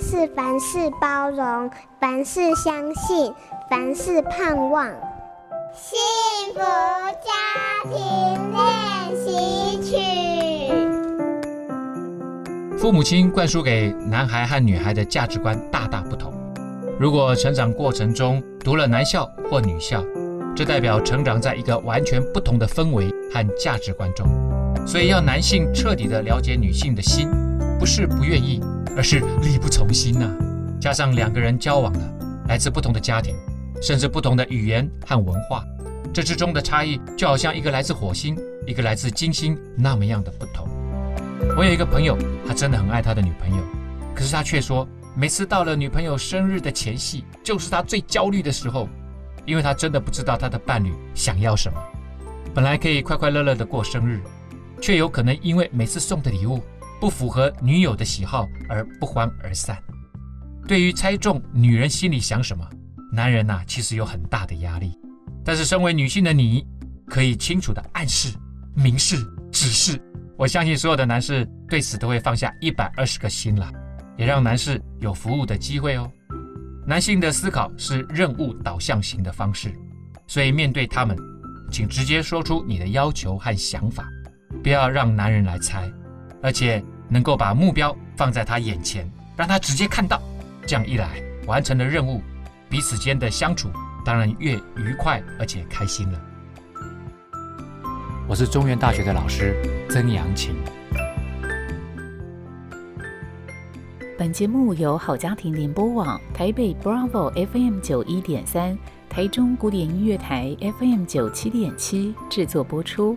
是凡事包容，凡事相信，凡事盼望。幸福家庭练习曲。父母亲灌输给男孩和女孩的价值观大大不同。如果成长过程中读了男校或女校，这代表成长在一个完全不同的氛围和价值观中。所以，要男性彻底的了解女性的心，不是不愿意，而是力不从心呐、加上两个人交往了，来自不同的家庭，甚至不同的语言和文化，这之中的差异就好像一个来自火星，一个来自金星那么样的不同。我有一个朋友，他真的很爱他的女朋友，可是他却说，每次到了女朋友生日的前夕，就是他最焦虑的时候，因为他真的不知道他的伴侣想要什么。本来可以快快乐乐的过生日。却有可能因为每次送的礼物不符合女友的喜好而不欢而散。对于猜中女人心里想什么，男人呐其实有很大的压力。但是身为女性的你，可以清楚的暗示、明示、指示。我相信所有的男士对此都会放下一百二十个心了，也让男士有服务的机会哦。男性的思考是任务导向型的方式，所以面对他们，请直接说出你的要求和想法。不要让男人来猜，而且能够把目标放在他眼前，让他直接看到。这样一来，完成了任务，彼此间的相处当然越愉快而且开心了。我是中原大学的老师曾阳晴。本节目由好家庭联播网、台北 Bravo FM 九一点三、台中古典音乐台 FM 九七点七制作播出。